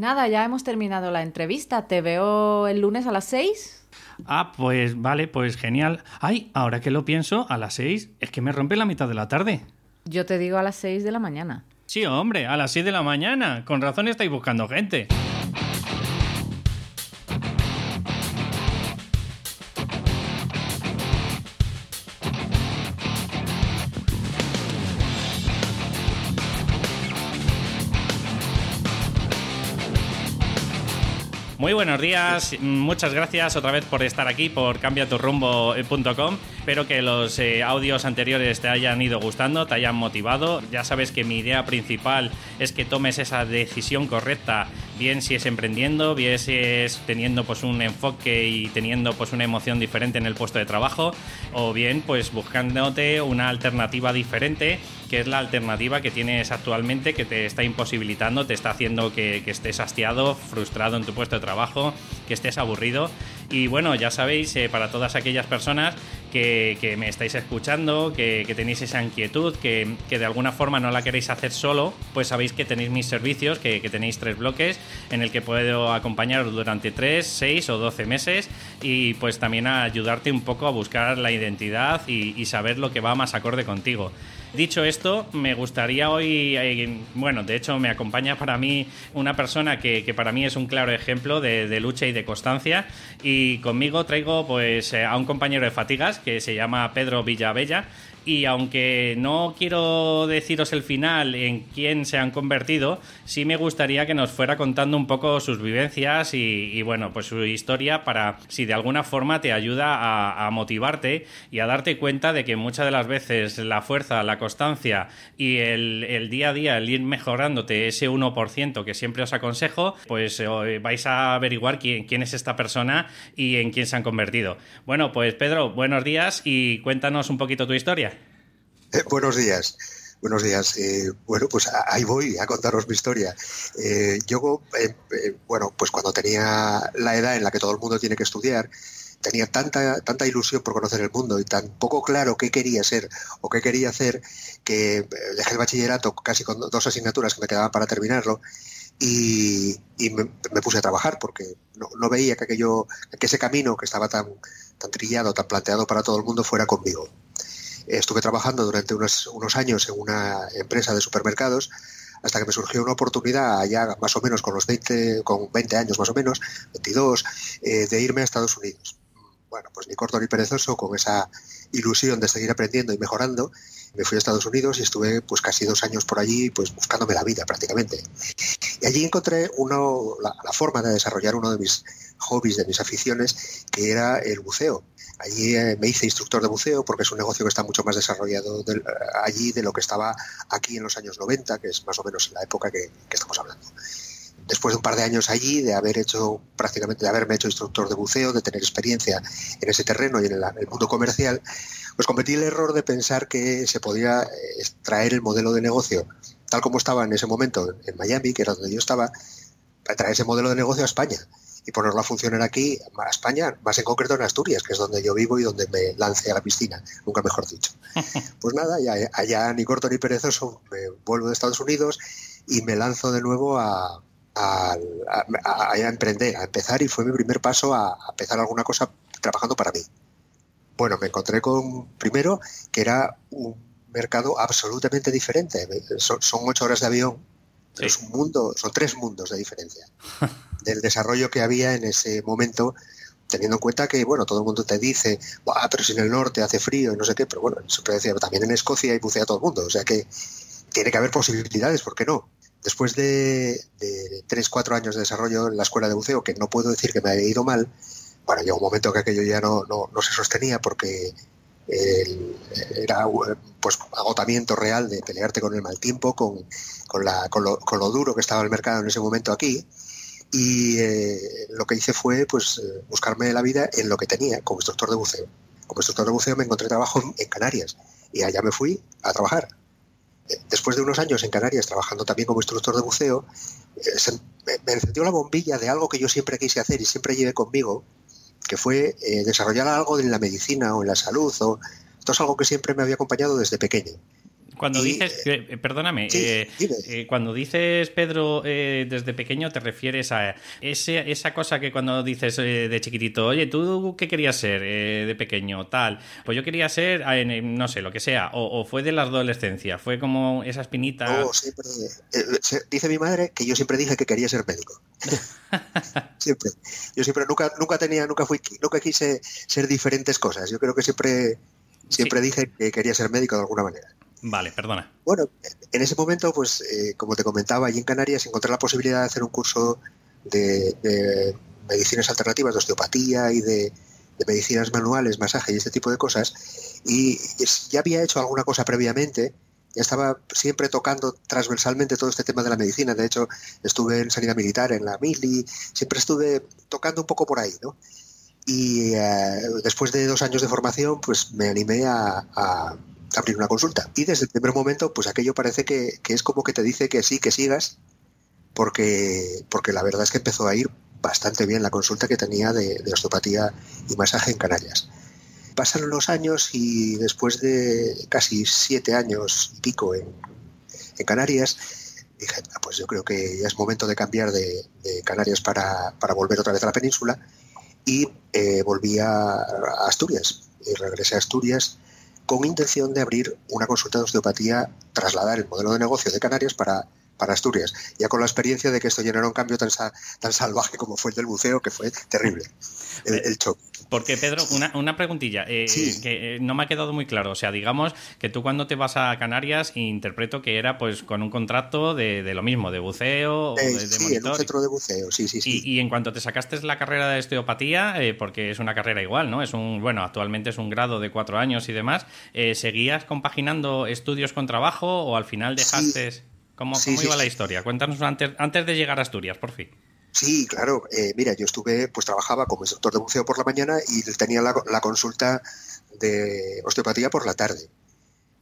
nada, ya hemos terminado la entrevista. Te veo el lunes a las 6. Ah, pues vale, pues genial. Ay, ahora que lo pienso, a las 6 es que me rompe la mitad de la tarde. Yo te digo a las 6 de la mañana. Sí, hombre, a las 6 de la mañana. Con razón estáis buscando gente. Muy buenos días, muchas gracias otra vez por estar aquí, por cambiaturrumbo.com. Espero que los eh, audios anteriores te hayan ido gustando, te hayan motivado. Ya sabes que mi idea principal es que tomes esa decisión correcta, bien si es emprendiendo, bien si es teniendo pues un enfoque y teniendo pues una emoción diferente en el puesto de trabajo, o bien pues buscándote una alternativa diferente que es la alternativa que tienes actualmente que te está imposibilitando, te está haciendo que, estés hastiado, frustrado en tu puesto de trabajo, que estés aburrido. Y bueno, ya sabéis, eh, para todas aquellas personas que, me estáis escuchando, que, tenéis esa inquietud, que, de alguna forma no la queréis hacer solo, pues sabéis que tenéis mis servicios, que, tenéis tres bloques en el que puedo acompañaros durante 3, 6 o 12 meses y pues también a ayudarte un poco a buscar la identidad y saber lo que va más acorde contigo. Dicho esto, me gustaría hoy, eh, bueno, de hecho me acompaña para mí una persona que, para mí es un claro ejemplo de, lucha y de constancia. Y conmigo traigo pues eh, a un compañero de fatigas que se llama Pedro Villavella y aunque no quiero deciros el final en quién se han convertido, sí me gustaría que nos fuera contando un poco sus vivencias y, bueno, pues su historia para si de alguna forma te ayuda a, motivarte y a darte cuenta de que muchas de las veces la fuerza, la constancia y el, día a día, el ir mejorándote ese 1% que siempre os aconsejo, pues eh, vais a averiguar quién, quién es esta persona y en quién se han convertido. Bueno, pues Pedro, buenos días y cuéntanos un poquito tu historia. Eh, buenos días. Buenos días. Eh, bueno, pues ahí voy a contaros mi historia. Eh, yo, bueno, pues cuando tenía la edad en la que todo el mundo tiene que estudiar, tenía tanta, tanta ilusión por conocer el mundo y tan poco claro qué quería ser o qué quería hacer que dejé el bachillerato casi con dos asignaturas que me quedaban para terminarlo y, me, puse a trabajar porque no, veía que aquello, que ese camino que estaba tan, tan trillado, tan planteado para todo el mundo fuera conmigo. Estuve trabajando durante unos, unos años en una empresa de supermercados hasta que me surgió una oportunidad allá más o menos con los 20, con 20 años más o menos, 22, eh, de irme a Estados Unidos. Bueno, pues ni corto ni perezoso, con esa ilusión de seguir aprendiendo y mejorando, me fui a Estados Unidos y estuve pues casi dos años por allí pues buscándome la vida prácticamente. Y allí encontré uno, la forma de desarrollar uno de mis hobbies, de mis aficiones, que era el buceo. Allí eh, me hice instructor de buceo porque es un negocio que está mucho más desarrollado eh, allí de lo que estaba aquí en los años 90, que es más o menos la época que, estamos hablando. Después de un par de años allí, de haber hecho prácticamente, de haberme hecho instructor de buceo, de tener experiencia en ese terreno y en el, mundo comercial, pues cometí el error de pensar que se podía eh, traer el modelo de negocio tal como estaba en ese momento en Miami, que era donde yo estaba, para traer ese modelo de negocio a España y ponerlo a funcionar aquí, a España, más en concreto en Asturias, que es donde yo vivo y donde me lance a la piscina, nunca mejor dicho. Pues nada, allá ni corto ni perezoso, me vuelvo de Estados Unidos y me lanzo de nuevo a, a, emprender, a empezar, y fue mi primer paso a, empezar alguna cosa trabajando para mí. Bueno, me encontré con, primero, que era un mercado absolutamente diferente. Son, son ocho horas de avión, es un mundo, son tres mundos de diferencia. del desarrollo que había en ese momento, teniendo en cuenta que, bueno, todo el mundo te dice, pero si en el norte hace frío y no sé qué, pero bueno, se decir, también en Escocia hay bucea todo el mundo, o sea que tiene que haber posibilidades, ¿por qué no? Después de, de tres, cuatro años de desarrollo en la escuela de buceo, que no puedo decir que me haya ido mal, bueno, llegó un momento que aquello ya no, no, se sostenía porque era pues agotamiento real de pelearte con el mal tiempo, con, con, la, con, lo, duro que estaba el mercado en ese momento aquí y eh, lo que hice fue pues eh, buscarme la vida en lo que tenía como instructor de buceo. Como instructor de buceo me encontré trabajo en Canarias y allá me fui a trabajar. Eh, después de unos años en Canarias trabajando también como instructor de buceo, me encendió la bombilla de algo que yo siempre quise hacer y siempre llevé conmigo, que fue desarrollar algo en la medicina o en la salud. O, esto es algo que siempre me había acompañado desde pequeño. Cuando dices, eh, perdóname, eh, cuando dices Pedro desde pequeño te refieres a ese, esa cosa que cuando dices de chiquitito, oye, ¿tú qué querías ser de pequeño? Tal, pues yo quería ser, no sé, lo que sea, o, fue de la adolescencia, fue como esa espinita. Siempre, dice mi madre que yo siempre dije que quería ser médico. siempre. Yo siempre nunca, nunca tenía, nunca fui, nunca quise ser diferentes cosas. Yo creo que siempre, siempre dije que quería ser médico de alguna manera. Vale, perdona. Bueno, en ese momento, pues, eh, como te comentaba, allí en Canarias encontré la posibilidad de hacer un curso de, medicinas alternativas, de osteopatía y de, de, medicinas manuales, masaje y este tipo de cosas. Y ya había hecho alguna cosa previamente ya estaba siempre tocando transversalmente todo este tema de la medicina. De hecho, estuve en sanidad militar, en la mili, siempre estuve tocando un poco por ahí, ¿no? Y eh, después de dos años de formación, pues me animé a, abrir una consulta. Y desde el primer momento, pues aquello parece que, es como que te dice que sí, que sigas, porque, porque la verdad es que empezó a ir bastante bien la consulta que tenía de, osteopatía y masaje en Canarias. Pasaron los años y después de casi siete años y pico en, Canarias, dije, ah, pues yo creo que ya es momento de cambiar de, Canarias para, volver otra vez a la península y eh, volví a, Asturias y regresé a Asturias con intención de abrir una consulta de osteopatía, trasladar el modelo de negocio de Canarias para, para Asturias, ya con la experiencia de que esto generó un cambio tan, tan salvaje como fue el del buceo, que fue terrible el, el choque. Porque, Pedro, una, una preguntilla eh, que eh, no me ha quedado muy claro. O sea, digamos que tú cuando te vas a Canarias interpreto que era pues con un contrato de, lo mismo, de buceo o eh, de, sí, en un centro de buceo, sí, sí, sí. Y, en cuanto te sacaste la carrera de osteopatía, porque es una carrera igual, ¿no? Es un, bueno, actualmente es un grado de cuatro años y demás, ¿seguías compaginando estudios con trabajo o al final dejaste... ¿Cómo, cómo iba la historia? Cuéntanos antes, antes de llegar a Asturias, por fin. Sí, claro. Eh, mira, yo estuve, pues trabajaba como instructor de buceo por la mañana y tenía la, consulta de osteopatía por la tarde.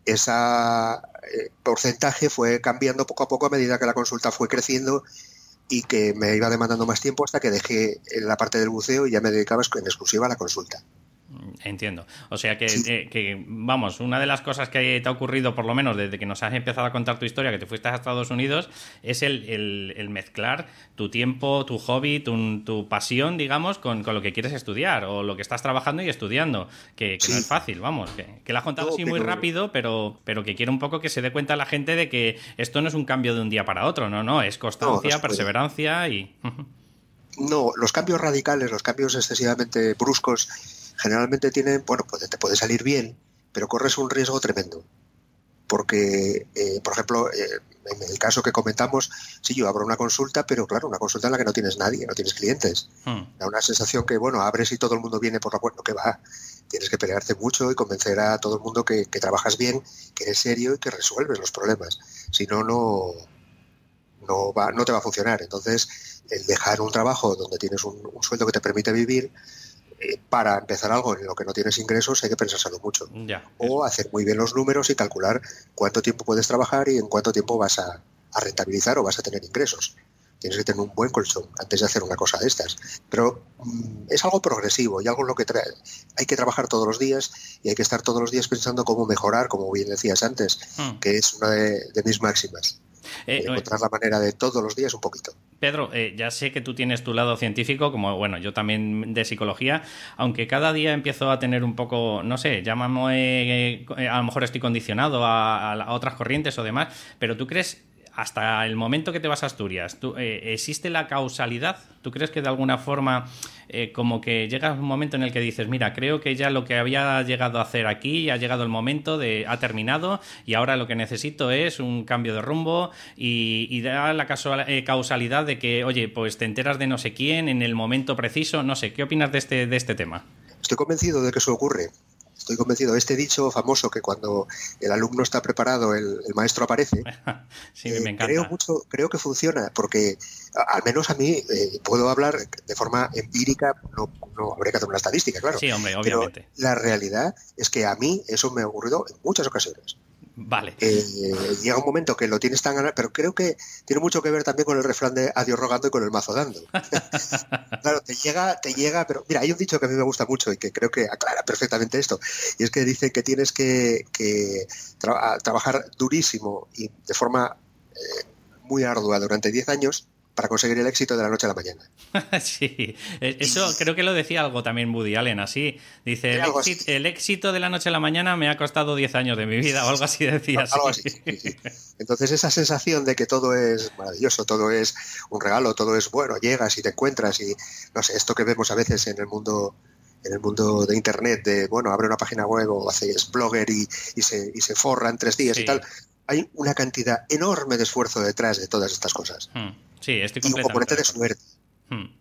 Ese eh, porcentaje fue cambiando poco a poco a medida que la consulta fue creciendo y que me iba demandando más tiempo hasta que dejé la parte del buceo y ya me dedicaba en exclusiva a la consulta. Entiendo. O sea eh, que, vamos, una de las cosas que te ha ocurrido, por lo menos desde que nos has empezado a contar tu historia, que te fuiste a Estados Unidos, es el, mezclar tu tiempo, tu hobby, tu, pasión, digamos, con, lo que quieres estudiar o lo que estás trabajando y estudiando. Que, no es fácil, vamos. Que, que lo has contado así muy rápido, pero, pero que quiero un poco que se dé cuenta la gente de que esto no es un cambio de un día para otro, no, no, es constancia, perseverancia y. No, los cambios radicales, los cambios excesivamente bruscos generalmente tienen, bueno, pues te puede salir bien, pero corres un riesgo tremendo. Porque, eh, por ejemplo, eh, en el caso que comentamos, sí, yo abro una consulta, pero claro, una consulta en la que no tienes nadie, no tienes clientes. Hmm. Da una sensación que, bueno, abres y todo el mundo viene por la puerta, que va. Tienes que pelearte mucho y convencer a todo el mundo que, trabajas bien, que eres serio y que resuelves los problemas. Si no, no, no, va, no te va a funcionar. Entonces, el dejar un trabajo donde tienes un sueldo que te permite vivir, eh, para empezar algo en lo que no tienes ingresos hay que pensárselo mucho. o hacer muy bien los números y calcular cuánto tiempo puedes trabajar y en cuánto tiempo vas a, rentabilizar o vas a tener ingresos. Tienes que tener un buen colchón antes de hacer una cosa de estas. Pero mm, es algo progresivo y algo en lo que hay que trabajar todos los días y hay que estar todos los días pensando cómo mejorar, como bien decías antes, hmm. que es una de mis máximas. Eh, encontrar la manera de todos los días un poquito. Pedro, eh, ya sé que tú tienes tu lado científico, como bueno, yo también de psicología, aunque cada día empiezo a tener un poco, no sé, llámame, eh, a lo mejor estoy condicionado a, otras corrientes o demás, pero tú crees hasta el momento que te vas a Asturias, eh, ¿existe la causalidad? ¿Tú crees que de alguna forma eh, como que llega un momento en el que dices, mira, creo que ya lo que había llegado a hacer aquí, ha llegado el momento, de, ha terminado y ahora lo que necesito es un cambio de rumbo y, da la eh, causalidad de que, oye, pues te enteras de no sé quién en el momento preciso, no sé, ¿qué opinas de este, de este tema? Estoy convencido de que eso ocurre estoy convencido. Este dicho famoso que cuando el alumno está preparado, el, maestro aparece. sí, me eh, encanta. Creo, mucho, creo que funciona, porque al menos a mí eh, puedo hablar de forma empírica, no, no habría que hacer una estadística, claro. Sí, hombre, obviamente. la realidad es que a mí eso me ha ocurrido en muchas ocasiones. Vale. Eh, llega un momento que lo tienes tan ganado, pero creo que tiene mucho que ver también con el refrán de adiós rogando y con el mazo dando. claro, te llega, te llega, pero mira, hay un dicho que a mí me gusta mucho y que creo que aclara perfectamente esto, y es que dice que tienes que, trabajar durísimo y de forma eh, muy ardua durante 10 años para conseguir el éxito de la noche a la mañana. sí, e-, eso creo que lo decía algo también Woody Allen, así. Dice, el, éxito, de la noche a la mañana me ha costado 10 años de mi vida, o algo así decía. Entonces esa sensación de que todo es maravilloso, todo es un regalo, todo es bueno, llegas y te encuentras y, no sé, esto que vemos a veces en el mundo en el mundo de internet de bueno abre una página web o haces blogger y, se, y se forra en tres días y tal hay una cantidad enorme de esfuerzo detrás de todas estas cosas. Hmm. Sí, estoy completamente. Un componente de suerte. Hmm.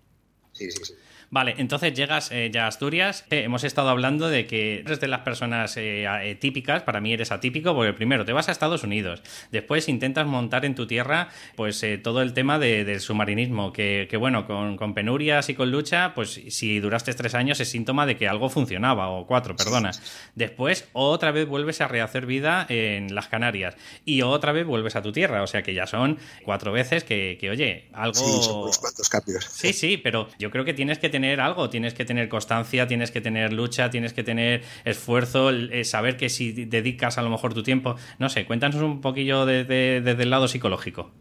Sí, sí, sí. Vale, entonces llegas eh, ya a Asturias. Eh, hemos estado hablando de que eres de las personas eh, típicas. Para mí eres atípico porque primero te vas a Estados Unidos. Después intentas montar en tu tierra pues todo el tema del submarinismo. Que, bueno, con, penurias y con lucha, pues si duraste tres años es síntoma de que algo funcionaba. O cuatro, perdona. Después otra vez vuelves a rehacer vida en las Canarias. Y otra vez vuelves a tu tierra. O sea que ya son cuatro veces que, oye, algo... Sí, son unos cuantos cambios. Sí, sí, pero yo creo que tienes que tener algo, tienes que tener constancia, tienes que tener lucha, tienes que tener esfuerzo, eh, saber que si dedicas a lo mejor tu tiempo, no sé, cuéntanos un poquillo desde, el lado psicológico.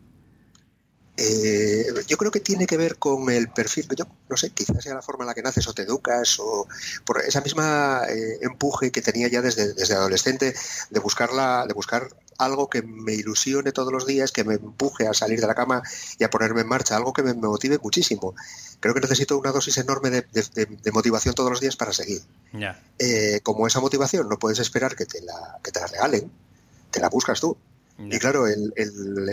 Eh, yo creo que tiene que ver con el perfil, yo no sé, quizás sea la forma en la que naces o te educas o por esa misma eh, empuje que tenía ya desde, desde adolescente de buscarla, de buscar algo que me ilusione todos los días, que me empuje a salir de la cama y a ponerme en marcha, algo que me, motive muchísimo. Creo que necesito una dosis enorme de, motivación todos los días para seguir. Eh, como esa motivación no puedes esperar que te la, que te la regalen, te la buscas tú. Y claro, el,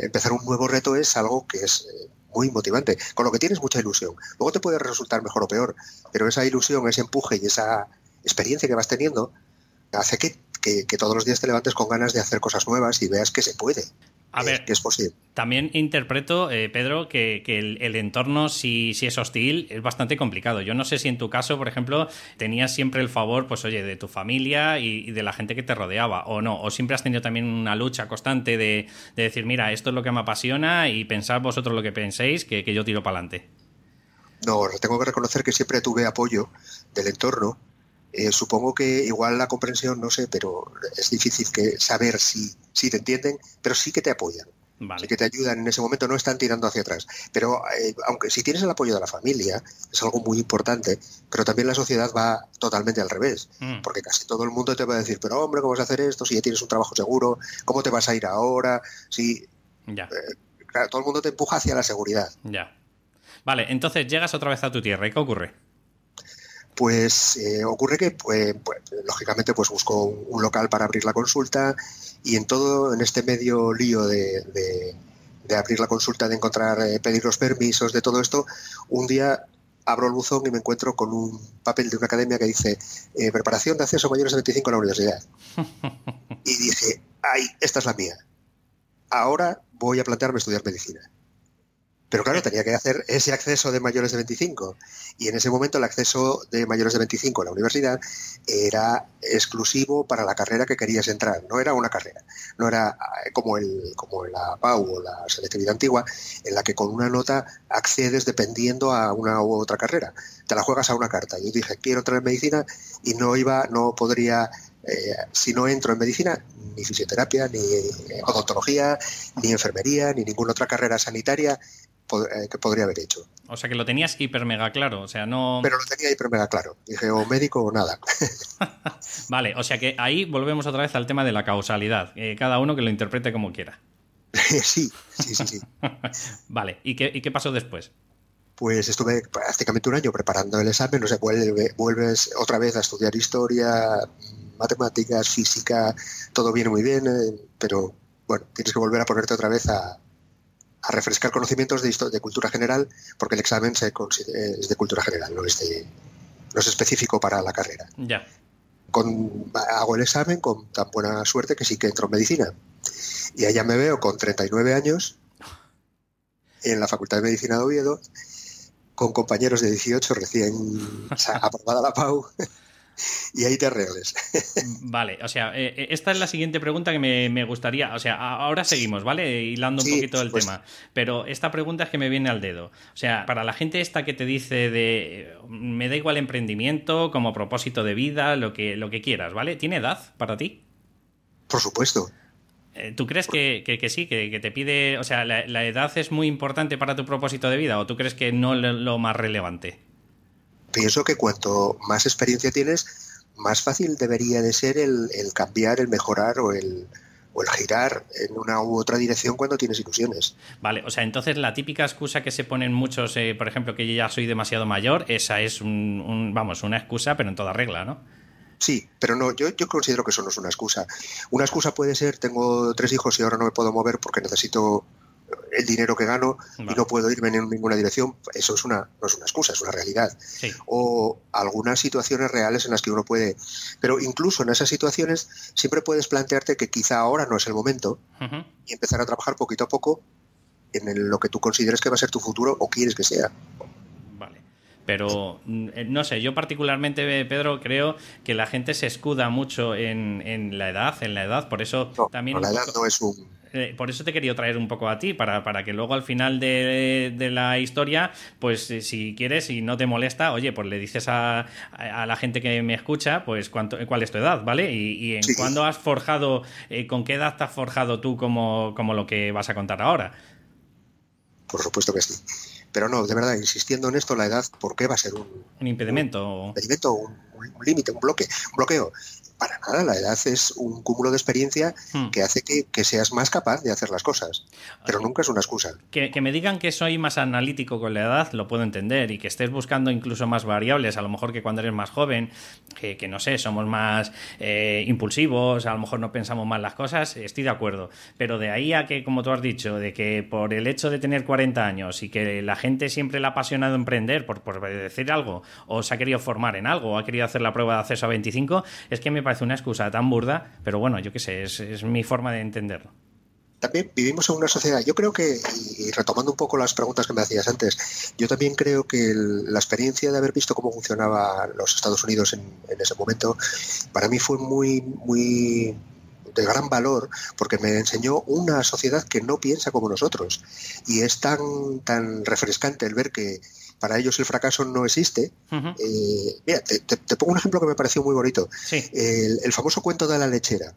empezar un nuevo reto es algo que es eh, muy motivante, con lo que tienes mucha ilusión. Luego te puede resultar mejor o peor, pero esa ilusión, ese empuje y esa experiencia que vas teniendo hace que que, todos los días te levantes con ganas de hacer cosas nuevas y veas que se puede. A ver, que es posible. También interpreto, eh, Pedro, que, el, entorno, si, si, es hostil, es bastante complicado. Yo no sé si en tu caso, por ejemplo, tenías siempre el favor, pues oye, de tu familia y, de la gente que te rodeaba, o no, o siempre has tenido también una lucha constante de, decir, mira, esto es lo que me apasiona y pensad vosotros lo que penséis, que, que yo tiro para adelante. No, tengo que reconocer que siempre tuve apoyo del entorno eh, supongo que igual la comprensión, no sé, pero es difícil que saber si, si te entienden, pero sí que te apoyan. Sí que te ayudan en ese momento, no están tirando hacia atrás. Pero eh, aunque si tienes el apoyo de la familia, es algo muy importante, pero también la sociedad va totalmente al revés, mm. porque casi todo el mundo te va a decir, pero hombre, ¿cómo vas a hacer esto? Si ya tienes un trabajo seguro, ¿cómo te vas a ir ahora? Si, ya. Eh, claro, todo el mundo te empuja hacia la seguridad. Ya. Vale, entonces llegas otra vez a tu tierra, ¿y qué ocurre? Pues eh, ocurre que pues, pues, lógicamente pues busco un, local para abrir la consulta y en todo en este medio lío de, abrir la consulta de encontrar eh, pedir los permisos de todo esto un día abro el buzón y me encuentro con un papel de una academia que dice eh, preparación de acceso mayores de 25 a la universidad y dije ay esta es la mía. Ahora voy a plantearme estudiar medicina pero claro, tenía que hacer ese acceso de mayores de 25. Y en ese momento el acceso de mayores de 25 a la universidad era exclusivo para la carrera que querías entrar. No era una carrera. No era eh, como, el, como la PAU o la selectividad antigua, en la que con una nota accedes dependiendo a una u otra carrera. Te la juegas a una carta. Yo dije, quiero entrar en medicina y no iba, no podría eh, si no entro en medicina, ni fisioterapia, ni odontología, ni enfermería, ni ninguna otra carrera sanitaria eh, que podría haber hecho. O sea que lo tenías hiper mega claro, o sea, no... Pero lo tenía hiper mega claro. Dije, o médico o nada. vale, o sea que ahí volvemos otra vez al tema de la causalidad. Eh, cada uno que lo interprete como quiera. sí, sí, sí, sí. vale, ¿Y qué, ¿y qué pasó después? pues estuve prácticamente un año preparando el examen, no sé, vuelves otra vez a estudiar historia, matemáticas, física, todo viene muy bien, eh, pero bueno, tienes que volver a ponerte otra vez a, a refrescar conocimientos de, de, cultura general, porque el examen se es de cultura general, no es, no es específico para la carrera. Ya. Con, hago el examen con tan buena suerte que sí que entro en medicina. Y allá me veo con 39 años en la Facultad de Medicina de Oviedo, con compañeros de 18 recién aprobada la PAU. y ahí te arregles. Vale, o sea, eh, eh, esta es la siguiente pregunta que me, gustaría. O sea, ahora seguimos, ¿vale? Hilando un poquito el tema. Pero esta pregunta es que me viene al dedo. O sea, para la gente esta que te dice de me da igual emprendimiento, como propósito de vida, lo que, lo que quieras, ¿vale? ¿Tiene edad para ti? Por supuesto. Eh, ¿Tú crees que, sí, que, te pide, o sea, la, edad es muy importante para tu propósito de vida o tú crees que no es lo más relevante? Pienso que cuanto más experiencia tienes, más fácil debería de ser el, cambiar, el mejorar o el, o el girar en una u otra dirección cuando tienes ilusiones. Vale, o sea, entonces la típica excusa que se ponen muchos, eh, por ejemplo, que yo ya soy demasiado mayor, esa es un, vamos, una excusa, pero en toda regla, ¿no? Sí, pero no, yo, yo considero que eso no es una excusa. Una excusa puede ser, tengo tres hijos y ahora no me puedo mover porque necesito el dinero que gano y no puedo irme en ninguna dirección, eso es una, no es una excusa, es una realidad. O algunas situaciones reales en las que uno puede, pero incluso en esas situaciones siempre puedes plantearte que quizá ahora no es el momento y empezar a trabajar poquito a poco en lo que tú consideres que va a ser tu futuro o quieres que sea. Pero mm, eh, no sé, yo particularmente, Pedro, creo que la gente se escuda mucho en, la edad, en la edad, por eso también... la edad no es un... Eh, por eso te he querido traer un poco a ti, para, para que luego al final de, la historia, pues eh, si quieres y no te molesta, oye, pues le dices a, la gente que me escucha, pues cuánto, cuál es tu edad, ¿vale? Y, en cuándo has forjado, con qué edad te has forjado tú como, como lo que vas a contar ahora. Por supuesto que sí. Pero no, de verdad, insistiendo en esto, la edad, ¿por qué va a ser un, un impedimento? Un impedimento, un, un límite, un bloque, un bloqueo para nada, la edad es un cúmulo de experiencia hmm. que hace que, seas más capaz de hacer las cosas, pero nunca es una excusa. Que, me digan que soy más analítico con la edad, lo puedo entender, y que estés buscando incluso más variables, a lo mejor que cuando eres más joven, que, no sé, somos más eh, impulsivos, a lo mejor no pensamos mal las cosas, estoy de acuerdo, pero de ahí a que, como tú has dicho, de que por el hecho de tener 40 años y que la gente siempre le ha apasionado emprender, por, por decir algo, o se ha querido formar en algo, o ha querido hacer la prueba de acceso a 25, es que me parece una excusa tan burda, pero bueno, yo qué sé, es, mi forma de entenderlo. También vivimos en una sociedad, yo creo que, y retomando un poco las preguntas que me hacías antes, yo también creo que la experiencia de haber visto cómo funcionaba los Estados Unidos en, ese momento, para mí fue muy, muy de gran valor porque me enseñó una sociedad que no piensa como nosotros. Y es tan, tan refrescante el ver que para ellos el fracaso no existe. Eh, mira, te, pongo un ejemplo que me pareció muy bonito. El, famoso cuento de la lechera.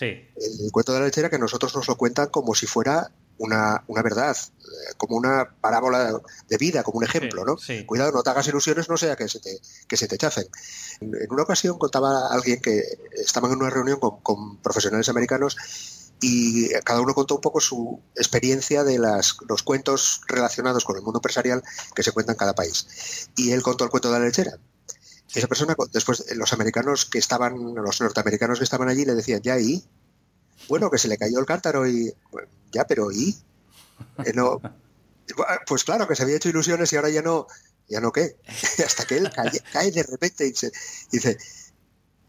El cuento de la lechera que nosotros nos lo cuentan como si fuera una, verdad, eh, como una parábola de vida, como un ejemplo, ¿no? Cuidado, no te hagas ilusiones, no sea que se te, que se te. En una ocasión contaba alguien que estaban en una reunión con, con profesionales americanos y cada uno contó un poco su experiencia de las, los cuentos relacionados con el mundo empresarial que se cuentan en cada país. Y él contó el cuento de la lechera. Y esa persona, después los americanos que estaban, los norteamericanos que estaban allí le decían, ya, ¿y? Bueno, que se le cayó el cántaro y, ya, pero ¿y? Eh, no, pues claro, que se había hecho ilusiones y ahora ya no, ya no qué. Hasta que él cae, de repente y, dice,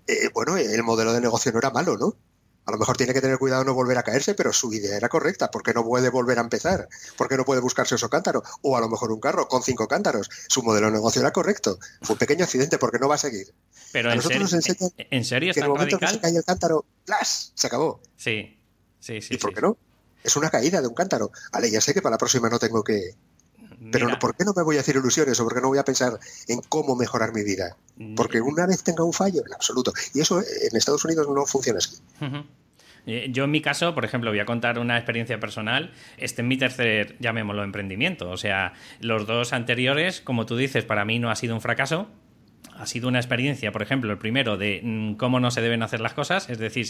eh, bueno, el modelo de negocio no era malo, ¿no? A lo mejor tiene que tener cuidado no volver a caerse, pero su idea era correcta. ¿Por qué no puede volver a empezar? ¿Por qué no puede buscarse otro cántaro? O a lo mejor un carro con cinco cántaros. Su modelo de negocio era correcto. Fue un pequeño accidente porque no va a seguir. Pero en, serio, nos enseñan ¿en serio que en el momento que se cae el cántaro, ¡plas! Se acabó. Sí, sí, sí. ¿Y por qué no? Es una caída de un cántaro. Vale, ya sé que para la próxima no tengo que, pero ¿por qué no me voy a hacer ilusiones o por qué no voy a pensar en cómo mejorar mi vida? Porque una vez tenga un fallo, en absoluto. Y eso en Estados Unidos no funciona así. Eh, yo en mi caso, por ejemplo, voy a contar una experiencia personal. Este es mi tercer, llamémoslo, emprendimiento. O sea, los dos anteriores, como tú dices, para mí no ha sido un fracaso ha sido una experiencia, por ejemplo, el primero de mm, cómo no se deben hacer las cosas, es decir,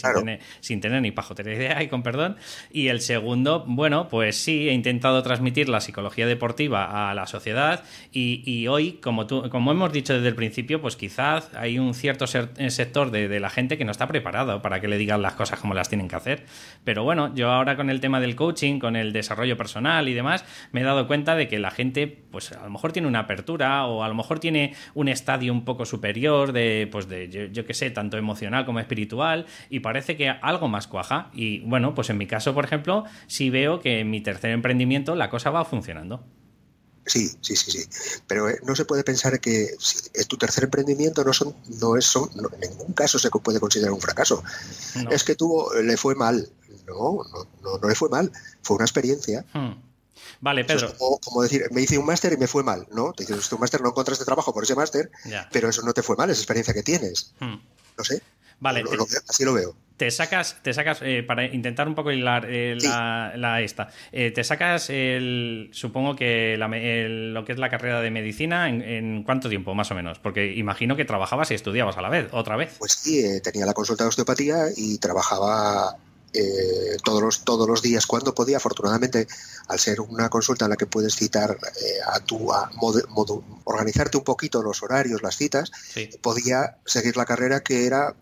sin, tener, ni pajotera idea y con perdón. Y el segundo, bueno, pues sí, he intentado transmitir la psicología deportiva a la sociedad y, hoy, como, tú, como hemos dicho desde el principio, pues quizás hay un cierto eh, sector de, la gente que no está preparado para que le digan las cosas como las tienen que hacer. Pero bueno, yo ahora con el tema del coaching, con el desarrollo personal y demás, me he dado cuenta de que la gente, pues a lo mejor tiene una apertura o a lo mejor tiene un estadio un poco superior, de, pues de, yo, yo que sé, tanto emocional como espiritual, y parece que algo más cuaja. Y bueno, pues en mi caso, por ejemplo, sí veo que en mi tercer emprendimiento la cosa va funcionando. Sí, sí, sí, sí. Pero eh, no se puede pensar que si es tu tercer emprendimiento no son, no es, son, en ningún caso se puede considerar un fracaso. Es que tuvo, le fue mal. No, no, no, le fue mal. Fue una experiencia. Hmm. Vale, Pedro. como, decir, me hice un máster y me fue mal, ¿no? Te dices, un máster no encontraste trabajo por ese máster, pero eso no te fue mal, es experiencia que tienes. Hmm. No sé. Vale. así lo veo. Te sacas, te sacas eh, para intentar un poco hilar eh, la, esta, eh, te sacas el, supongo que lo que es la carrera de medicina en, cuánto tiempo más o menos, porque imagino que trabajabas y estudiabas a la vez, otra vez. Pues sí, tenía la consulta de osteopatía y trabajaba todos, los, todos los días cuando podía. Afortunadamente, al ser una consulta en la que puedes citar a tu, a organizarte un poquito los horarios, las citas, podía seguir la carrera que era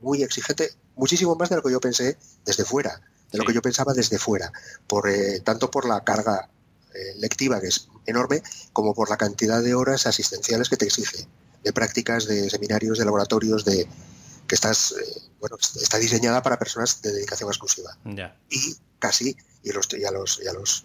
muy exigente, muchísimo más de lo que yo pensé desde fuera, de lo que yo pensaba desde fuera, por, eh, tanto por la carga eh, lectiva, que es enorme, como por la cantidad de horas asistenciales que te exige, de prácticas, de seminarios, de laboratorios, de que estás, eh, bueno, está diseñada para personas de dedicación exclusiva. Y casi, y, los, a los, y a los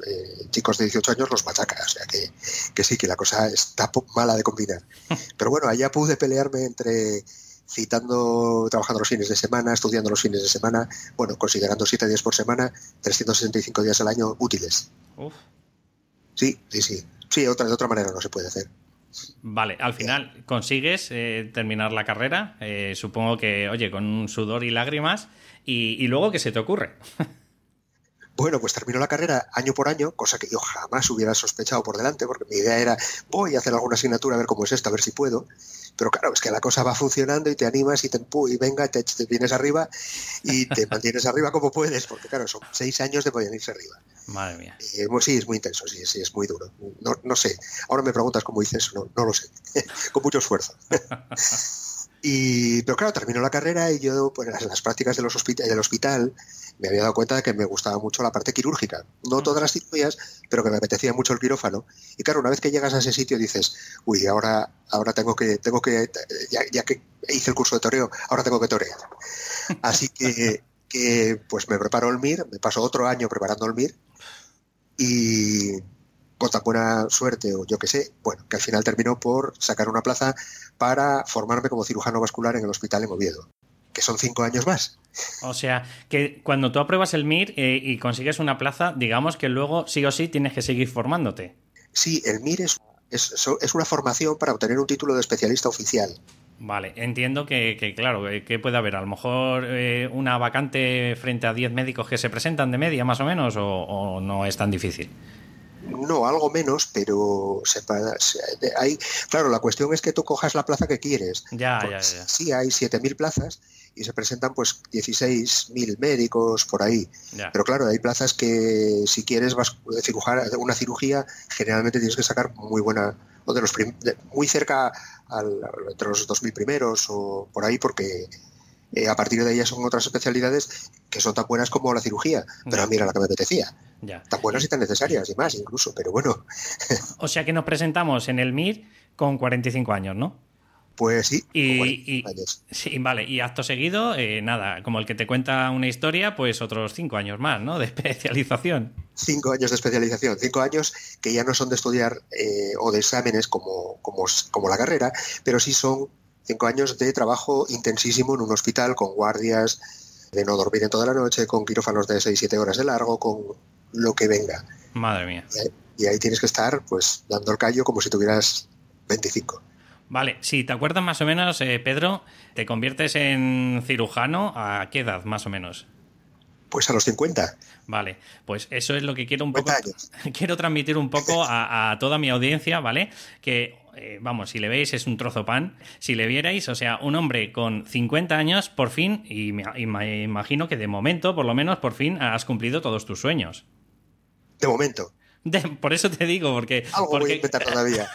chicos de 18 años los machaca, o sea que, que sí, que la cosa está mala de combinar. Pero bueno, allá pude pelearme entre citando, trabajando los fines de semana, estudiando los fines de semana, bueno, considerando siete días por semana, 365 días al año útiles. Sí, sí, sí. Sí, otra, de otra manera no se puede hacer. Vale, al final consigues eh, terminar la carrera, eh, supongo que, oye, con sudor y lágrimas, y, y luego, ¿qué se te ocurre? Bueno, pues terminó la carrera año por año, cosa que yo jamás hubiera sospechado por delante, porque mi idea era, voy a hacer alguna asignatura a ver cómo es esto, a ver si puedo. Pero claro, es que la cosa va funcionando y te animas y te y venga, te, te vienes arriba y te mantienes arriba como puedes, porque claro, son seis años de poder irse arriba. Madre mía. Eh, pues sí, es muy intenso, sí, sí, es muy duro. No, no sé. Ahora me preguntas cómo hice eso, no, no lo sé. Con mucho esfuerzo. Y, pero claro, terminó la carrera y yo, pues en las prácticas del hospital, me había dado cuenta de que me gustaba mucho la parte quirúrgica. No mm. todas las cirugías, pero que me apetecía mucho el quirófano. Y claro, una vez que llegas a ese sitio dices, uy, ahora, ahora tengo que, tengo que, ya, que hice el curso de toreo, ahora tengo que torear. Así que, que pues me preparo el MIR, me paso otro año preparando el MIR y con tan buena suerte o yo qué sé, bueno, que al final terminó por sacar una plaza para formarme como cirujano vascular en el hospital en Oviedo, que son cinco años más. O sea, que cuando tú apruebas el MIR eh, y consigues una plaza, digamos que luego sí o sí tienes que seguir formándote. Sí, el MIR es, es, una formación para obtener un título de especialista oficial. Vale, entiendo que, claro, eh, que puede haber a lo mejor eh, una vacante frente a 10 médicos que se presentan de media más o menos o no es tan difícil. No, algo menos, pero hay, claro, la cuestión es que tú cojas la plaza que quieres. Ya, ya, ya. Sí, hay 7.000 plazas y se presentan pues 16.000 médicos por ahí. Pero claro, hay plazas que si quieres vas a cirujar una cirugía, generalmente tienes que sacar muy buena, o de los muy cerca al, entre los 2.000 primeros o por ahí, porque eh, a partir de ahí son otras especialidades que son tan buenas como la cirugía. Pero mira la que me apetecía. Tan buenas y tan necesarias y más incluso, pero bueno. o sea que nos presentamos en el MIR con 45 años, ¿no? Pues sí. Y, sí, vale. Y acto seguido, eh, nada, como el que te cuenta una historia, pues otros cinco años más, ¿no? De especialización. Cinco años de especialización. Cinco años que ya no son de estudiar eh, o de exámenes como, como, como la carrera, pero sí son cinco años de trabajo intensísimo en un hospital con guardias de no dormir en toda la noche, con quirófanos de 6-7 horas de largo, con lo que venga. Madre mía. Y ahí, tienes que estar pues dando el callo como si tuvieras 25. Vale, si te acuerdas más o menos, eh, Pedro, te conviertes en cirujano a qué edad más o menos? Pues a los 50. Vale, pues eso es lo que quiero un poco. Quiero transmitir un poco a, toda mi audiencia, ¿vale? Que, eh, vamos, si le veis es un trozo pan. Si le vierais, o sea, un hombre con 50 años, por fin, y me, imagino que de momento, por lo menos, por fin has cumplido todos tus sueños. De momento. por eso te digo, porque. Algo porque... voy a todavía.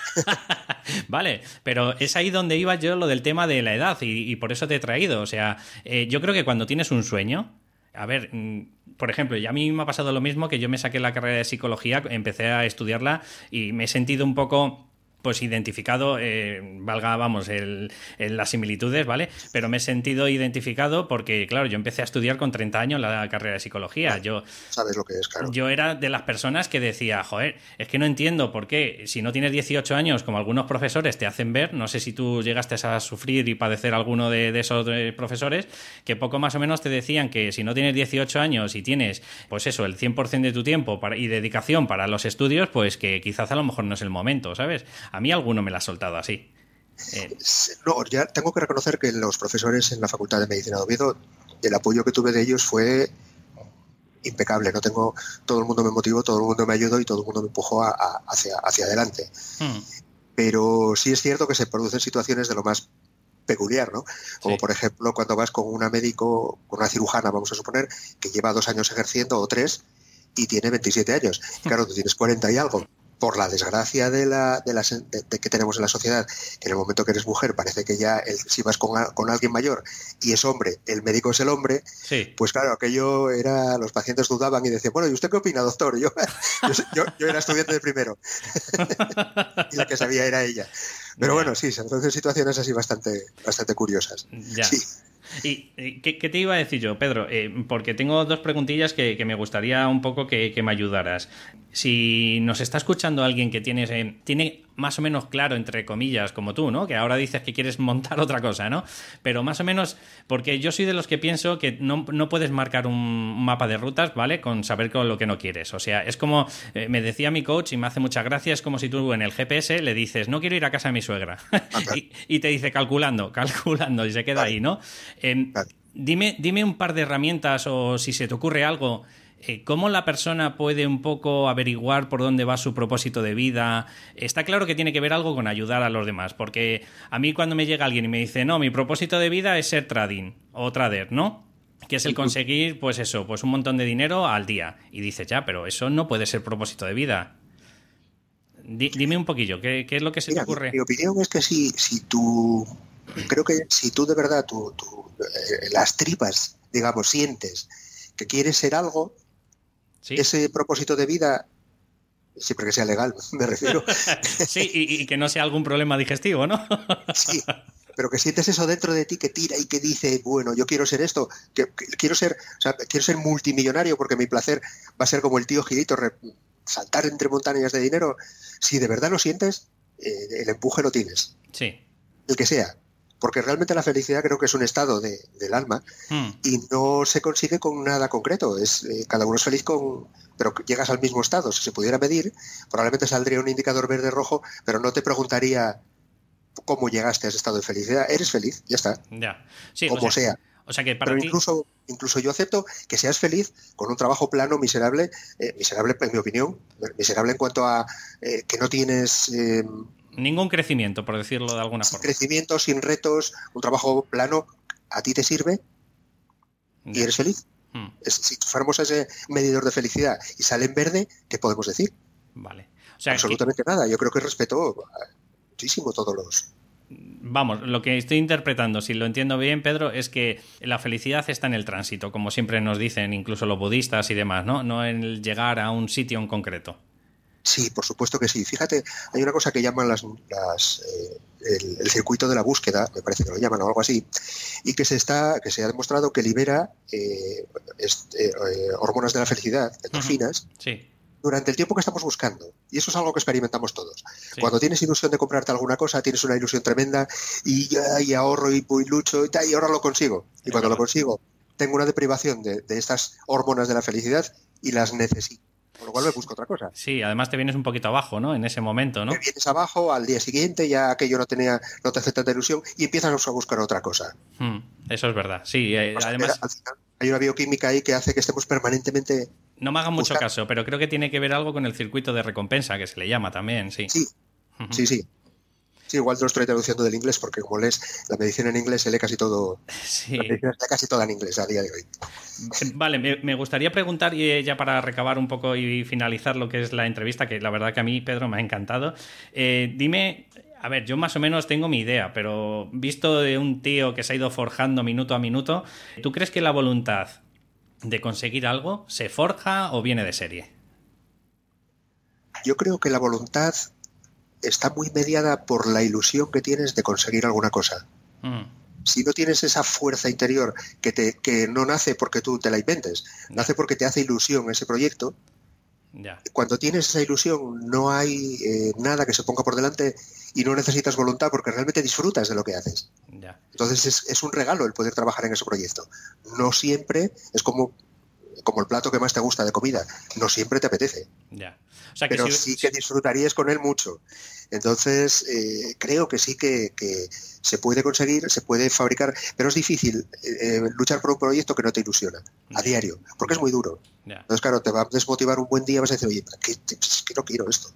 vale, pero es ahí donde iba yo lo del tema de la edad y, por eso te he traído. O sea, eh, yo creo que cuando tienes un sueño, a ver, mm, por ejemplo, ya a mí me ha pasado lo mismo que yo me saqué la carrera de psicología, empecé a estudiarla y me he sentido un poco pues identificado, eh, valga, vamos, el, las similitudes, ¿vale? Pero me he sentido identificado porque, claro, yo empecé a estudiar con 30 años la carrera de psicología. yo, Sabes lo que es, claro. Yo era de las personas que decía, joder, es que no entiendo por qué, si no tienes 18 años, como algunos profesores te hacen ver, no sé si tú llegaste a sufrir y padecer alguno de, de esos eh, profesores, que poco más o menos te decían que si no tienes 18 años y tienes, pues eso, el 100% de tu tiempo para, y dedicación para los estudios, pues que quizás a lo mejor no es el momento, ¿sabes? A mí alguno me lo ha soltado así. Eh, no, ya tengo que reconocer que los profesores en la Facultad de Medicina de Oviedo, el apoyo que tuve de ellos fue impecable. No tengo, todo el mundo me motivó, todo el mundo me ayudó y todo el mundo me empujó hacia, hacia adelante. Hmm. Pero sí es cierto que se producen situaciones de lo más peculiar, ¿no? Como por ejemplo cuando vas con una médico, con una cirujana, vamos a suponer, que lleva dos años ejerciendo o tres y tiene 27 años. Claro, tú tienes 40 y algo por la desgracia de, la, de, las, de, que tenemos en la sociedad, que en el momento que eres mujer parece que ya el, si vas con, con, alguien mayor y es hombre, el médico es el hombre, pues claro, aquello era, los pacientes dudaban y decían, bueno, ¿y usted qué opina, doctor? Yo, yo, yo, era estudiante de primero y la que sabía era ella. Pero bueno, sí, se producen situaciones así bastante, bastante curiosas. Sí. ¿Y qué, te iba a decir yo, Pedro? Eh, porque tengo dos preguntillas que, me gustaría un poco que, me ayudaras. Si nos está escuchando alguien que tiene más o menos claro, entre comillas, como tú, ¿no? Que ahora dices que quieres montar otra cosa, ¿no? Pero más o menos, porque yo soy de los que pienso que no, puedes marcar un mapa de rutas, ¿vale? Con saber con lo que no quieres. O sea, es como, eh, me decía mi coach y me hace mucha gracia, es como si tú en el GPS le dices, no quiero ir a casa de mi suegra. y, te dice, calculando, calculando, y se queda ahí, ¿no? Em, dime, dime un par de herramientas o si se te ocurre algo eh, ¿Cómo la persona puede un poco averiguar por dónde va su propósito de vida? Está claro que tiene que ver algo con ayudar a los demás, porque a mí cuando me llega alguien y me dice, no, mi propósito de vida es ser trading o trader, ¿no? Que es el conseguir, pues eso, pues un montón de dinero al día. Y dices, ya, pero eso no puede ser propósito de vida. dime un poquillo, ¿qué, es lo que se te ocurre? Mi, opinión es que si, si tú, creo que si tú de verdad tú, eh, las tripas, digamos, sientes que quieres ser algo, ese propósito de vida, siempre que sea legal, me refiero. sí, y, que no sea algún problema digestivo, ¿no? sí, pero que sientes eso dentro de ti que tira y que dice, bueno, yo quiero ser esto, que, quiero ser, o sea, quiero ser multimillonario porque mi placer va a ser como el tío Gilito, saltar entre montañas de dinero. Si de verdad lo sientes, eh, el empuje lo tienes. Sí. El que sea porque realmente la felicidad creo que es un estado de, del alma hmm. y no se consigue con nada concreto. Es eh, cada uno es feliz con, pero llegas al mismo estado. Si se pudiera medir, probablemente saldría un indicador verde rojo, pero no te preguntaría cómo llegaste a ese estado de felicidad. Eres feliz, ya está. Ya, como sea, O sea que para pero incluso, incluso yo acepto que seas feliz con un trabajo plano, miserable, eh, miserable en mi opinión, miserable en cuanto a eh, que no tienes Ningún crecimiento, por decirlo de alguna sin forma. Crecimiento, sin retos, un trabajo plano, a ti te sirve y eres feliz. Hmm. si fuéramos ese medidor de felicidad y sale en verde, ¿qué podemos decir? Vale. Absolutamente nada. Yo creo que respeto muchísimo todos los, Vamos, lo que estoy interpretando, si lo entiendo bien, Pedro, es que la felicidad está en el tránsito, como siempre nos dicen incluso los budistas y demás, ¿no? No en el llegar a un sitio en concreto. Sí, por supuesto que sí. Fíjate, hay una cosa que llaman las, eh, el, circuito de la búsqueda, me parece que lo llaman o algo así, y que se está, que se ha demostrado que libera eh, eh, hormonas de la felicidad, endorfinas, durante el tiempo que estamos buscando. Y eso es algo que experimentamos todos. Cuando tienes ilusión de comprarte alguna cosa, tienes una ilusión tremenda y, y ahorro y, lucho y, y ahora lo consigo. Y cuando lo consigo, tengo una deprivación de estas hormonas de la felicidad y las necesito. Por lo cual me busco otra cosa. Sí, además te vienes un poquito abajo, ¿no? En ese momento, ¿no? Te vienes abajo, al día siguiente ya aquello no tenía, no te hace tanta ilusión y empiezas a buscar otra cosa. Hmm, eso es verdad, sí. Eh, además... Hay una bioquímica ahí que hace que estemos permanentemente... No me hagan mucho caso, pero creo que tiene que ver algo con el circuito de recompensa, que se le llama también, sí. Sí, sí, sí. Sí, igual te lo estoy traduciendo del inglés porque como lees la medicina en inglés, se lee casi todo. Sí. casi toda en inglés a día de hoy. Vale, me, gustaría preguntar, y ya para recabar un poco y finalizar lo que es la entrevista, que la verdad que a mí, Pedro, me ha encantado. Eh, dime, a ver, yo más o menos tengo mi idea, pero visto de un tío que se ha ido forjando minuto a minuto, ¿tú crees que la voluntad de conseguir algo se forja o viene de serie? Yo creo que la voluntad está muy mediada por la ilusión que tienes de conseguir alguna cosa. Mm. Si no tienes esa fuerza interior que, te, que no nace porque tú te la inventes, nace porque te hace ilusión ese proyecto, Ya. cuando tienes esa ilusión no hay eh, nada que se ponga por delante y no necesitas voluntad porque realmente disfrutas de lo que haces. Ya. Entonces es, es un regalo el poder trabajar en ese proyecto. No siempre es como, como el plato que más te gusta de comida, no siempre te apetece, Ya. O sea que pero si- sí que disfrutarías con él mucho. Entonces eh, creo que sí que, que se puede conseguir, se puede fabricar, pero es difícil eh, luchar por un proyecto que no te ilusiona a diario, porque es muy duro. Entonces, claro, te va a desmotivar un buen día, vas a decir, oye, ¿qué, no quiero esto.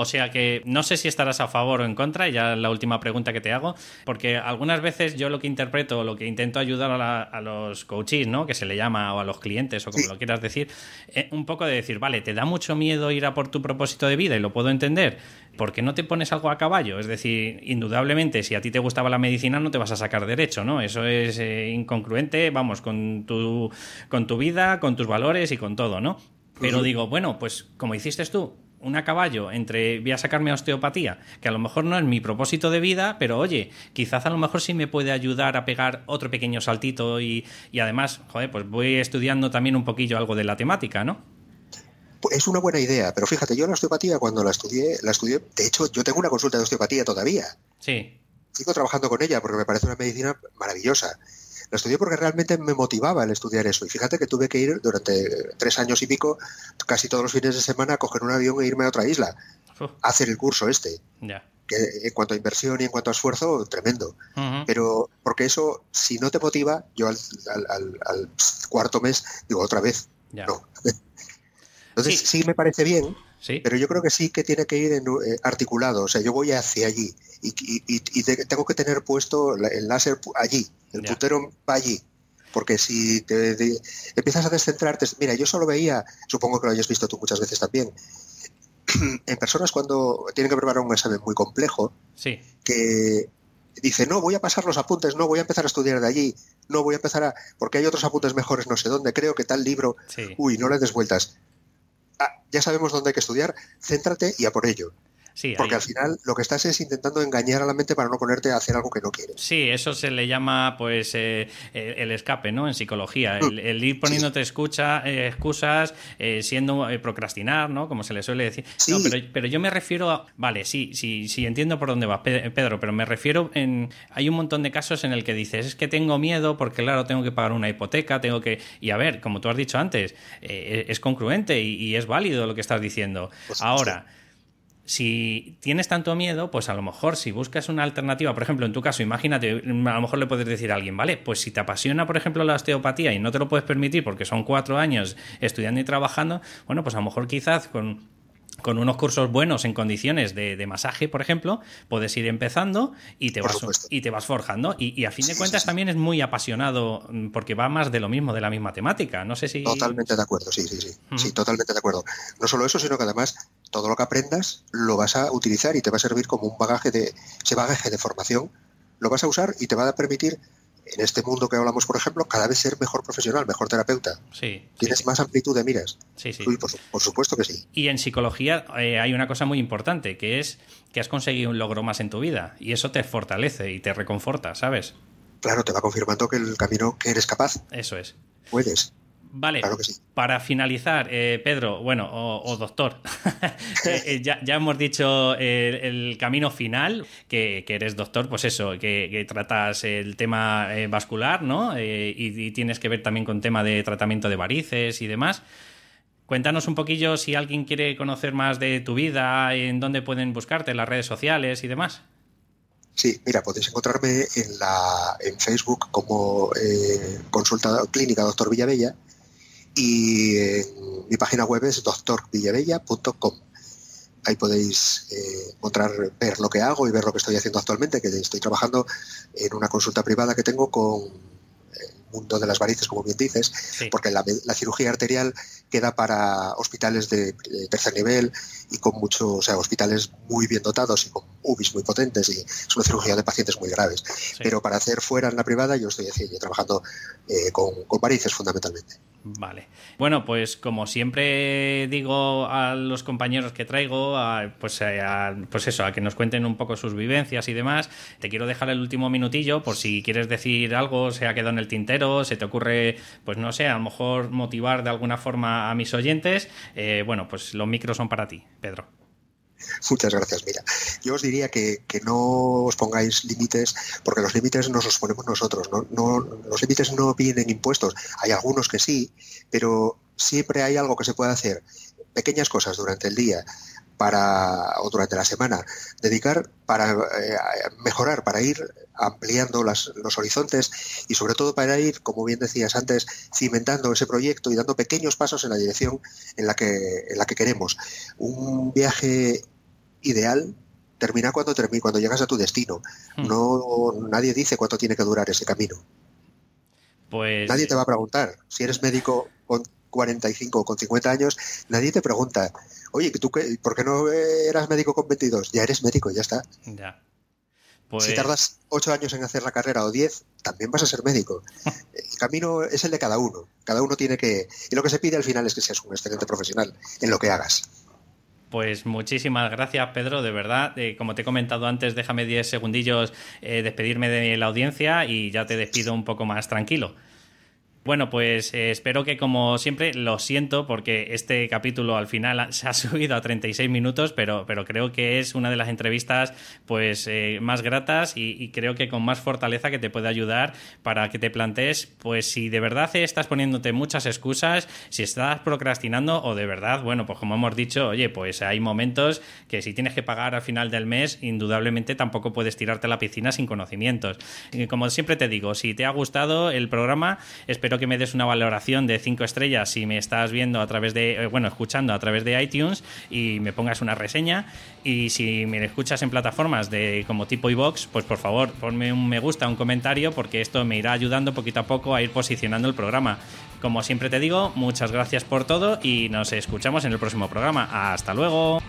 O sea que no sé si estarás a favor o en contra, y ya la última pregunta que te hago, porque algunas veces yo lo que interpreto, lo que intento ayudar a, la- a los coaches, ¿no? Que se le llama, o a los clientes, o como Sí. lo quieras decir, eh, un poco de decir, vale, te da mucho miedo ir a por tu propósito de vida y lo puedo entender, ¿por qué no te pones algo a caballo? Es decir, indudablemente, si a ti te gustaba la medicina, no te vas a sacar derecho, ¿no? Eso es eh, incongruente, vamos, con tu, con tu vida, con tus valores y con todo, ¿no? Pero digo, bueno, pues como hiciste tú, un a caballo entre voy a sacarme osteopatía, que a lo mejor no es mi propósito de vida, pero oye, quizás a lo mejor sí me puede ayudar a pegar otro pequeño saltito y, y además, joder, pues voy estudiando también un poquillo algo de la temática, ¿no? Pues es una buena idea, pero fíjate, yo la osteopatía cuando la estudié, la estudié, de hecho, yo tengo una consulta de osteopatía todavía. Sí, Sigo trabajando con ella porque me parece una medicina maravillosa. La estudié porque realmente me motivaba el estudiar eso. Y fíjate que tuve que ir durante tres años y pico, casi todos los fines de semana, a coger un avión e irme a otra isla a hacer el curso este. ya. Que en cuanto a inversión y en cuanto a esfuerzo, tremendo. Pero porque eso, si no te motiva, yo al, al- al- al cuarto mes digo otra vez, Ya. no. Entonces Sí. sí. me parece bien, Sí, pero yo creo que sí que tiene que ir en, eh, articulado. O sea, yo voy hacia allí y, y- y- y te- tengo que tener puesto el láser allí, el Ya. puntero va allí. Porque si te, empiezas a descentrarte, mira, yo solo veía, supongo que lo hayas visto tú muchas veces también, en personas cuando tienen que preparar un examen muy complejo, sí, que dice, no, voy a pasar los apuntes, no, voy a empezar a estudiar de allí, no, voy a empezar a... porque hay otros apuntes mejores no sé dónde, creo que tal libro, sí. uy, no le des vueltas. Ah, ya sabemos dónde hay que estudiar, céntrate y a por ello. Sí, Porque al final lo que estás es intentando engañar a la mente para no ponerte a hacer algo que no quieres. Sí, eso se le llama pues eh, el el escape, ¿no? En psicología, el, el ir poniéndote escucha, eh, excusas, eh, siendo eh, procrastinar, ¿no? Como se le suele decir. Sí. No, pero, pero yo me refiero a, vale, sí, sí, sí entiendo por dónde vas, Pe- Pedro, pero me refiero en, hay un montón de casos en el que dices es que tengo miedo porque claro tengo que pagar una hipoteca, tengo que y a ver, como tú has dicho antes, eh, es congruente y, y es válido lo que estás diciendo. Supuesto. Ahora si tienes tanto miedo, pues a lo mejor si buscas una alternativa, por ejemplo, en tu caso, imagínate, a lo mejor le puedes decir a alguien, vale, pues si te apasiona, por ejemplo, la osteopatía y no te lo puedes permitir porque son cuatro años estudiando y trabajando, bueno, pues a lo mejor quizás con con unos cursos buenos en condiciones de, de masaje, por ejemplo, puedes ir empezando y te, Por vas, supuesto. y te vas forjando. Y, y a fin de Sí, cuentas sí, sí. también es muy apasionado mm, porque va más de lo mismo, de la misma temática. No sé si... Totalmente de acuerdo, sí, sí, sí. Sí, totalmente de acuerdo. No solo eso, sino que además todo lo que aprendas lo vas a utilizar y te va a servir como un bagaje de, ese bagaje de formación, lo vas a usar y te va a permitir, en este mundo que hablamos, por ejemplo, cada vez ser mejor profesional, mejor terapeuta. Sí, Tienes sí. más amplitud de miras. Sí, sí. Uy, por, su- por supuesto que sí. Y en psicología eh, hay una cosa muy importante, que es que has conseguido un logro más en tu vida y eso te fortalece y te reconforta, ¿sabes? Claro, te va confirmando que el camino que eres capaz, Eso es. puedes. Vale, Claro que sí. para finalizar, eh, Pedro, bueno, o, o doctor, eh, eh, ya, ya hemos dicho el, el camino final, que, que eres doctor, pues eso, que, que tratas el tema eh, vascular, ¿no? Y, y tienes que ver también con tema de tratamiento de varices y demás. Cuéntanos un poquillo si alguien quiere conocer más de tu vida, en dónde pueden buscarte, en las redes sociales y demás. Sí, mira, podéis encontrarme en, la, en Facebook como eh, consulta clínica doctor Villavella y en mi página web es doctorvillavella.com. Ahí podéis eh, encontrar, ver lo que hago y ver lo que estoy haciendo actualmente, que estoy trabajando en una consulta privada que tengo con el mundo de las varices, como bien dices, Sí. porque la, la cirugía arterial queda para hospitales de, de tercer nivel y con muchos, o sea, hospitales muy bien dotados y con UBIs muy potentes y es una cirugía de pacientes muy graves. Sí. Pero para hacer fuera en la privada yo estoy haciendo, trabajando eh, con, con varices fundamentalmente. Vale. Bueno, pues como siempre digo a los compañeros que traigo, pues, eh, pues eso, a que nos cuenten un poco sus vivencias y demás, te quiero dejar el último minutillo por si quieres decir algo, se ha quedado en el tintero, se te ocurre, pues no sé, a lo mejor motivar de alguna forma a mis oyentes. Eh, bueno, pues los micros son para ti, Pedro. Muchas gracias. Mira, yo os diría que, no os pongáis límites, porque los límites nos los ponemos nosotros. ¿no? los límites no vienen impuestos. Hay algunos que sí, pero siempre hay algo que se puede hacer. Pequeñas cosas durante el día para, o durante la semana, dedicar para eh, mejorar, para ir ampliando los horizontes y sobre todo para ir, como bien decías antes, cimentando ese proyecto y dando pequeños pasos en la dirección en la que, en la que queremos. Un viaje ideal termina cuando termina, cuando llegas a tu destino. Hmm. No, nadie dice cuánto tiene que durar ese camino. Pues... Nadie te va a preguntar. Si eres médico con 45 o con 50 años, nadie te pregunta, oye, ¿tú qué, ¿por qué no eras médico con 22? Ya eres médico, ya está. Ya. Si pues tardas 8 años en hacer la carrera o 10, también vas a ser médico. El camino es el de cada uno. Cada uno tiene que... Y lo que se pide al final es que seas un excelente profesional en lo que hagas. Pues muchísimas gracias, Pedro, de verdad. Eh, como te he comentado antes, déjame 10 segundillos eh, despedirme de la audiencia y ya te despido un poco más tranquilo. Bueno, pues eh, espero que como siempre, lo siento porque este capítulo al final se ha subido a 36 minutos, pero, pero creo que es una de las entrevistas pues eh, más gratas y, creo que con más fortaleza que te puede ayudar para que te plantees pues si de verdad estás poniéndote muchas excusas, si estás procrastinando o de verdad, bueno, pues como hemos dicho, oye, pues hay momentos que si tienes que pagar al final del mes, indudablemente tampoco puedes tirarte a la piscina sin conocimientos. Como siempre te digo, si te ha gustado el programa, espero espero que me des una valoración de 5 estrellas si me estás viendo a través de, eh, bueno, escuchando a través de iTunes y me pongas una reseña. Y si me escuchas en plataformas de como tipo iBox, pues por favor, ponme un me gusta, un comentario, porque esto me irá ayudando poquito a poco a ir posicionando el programa. Como siempre te digo, muchas gracias por todo y nos escuchamos en el próximo programa. Hasta luego.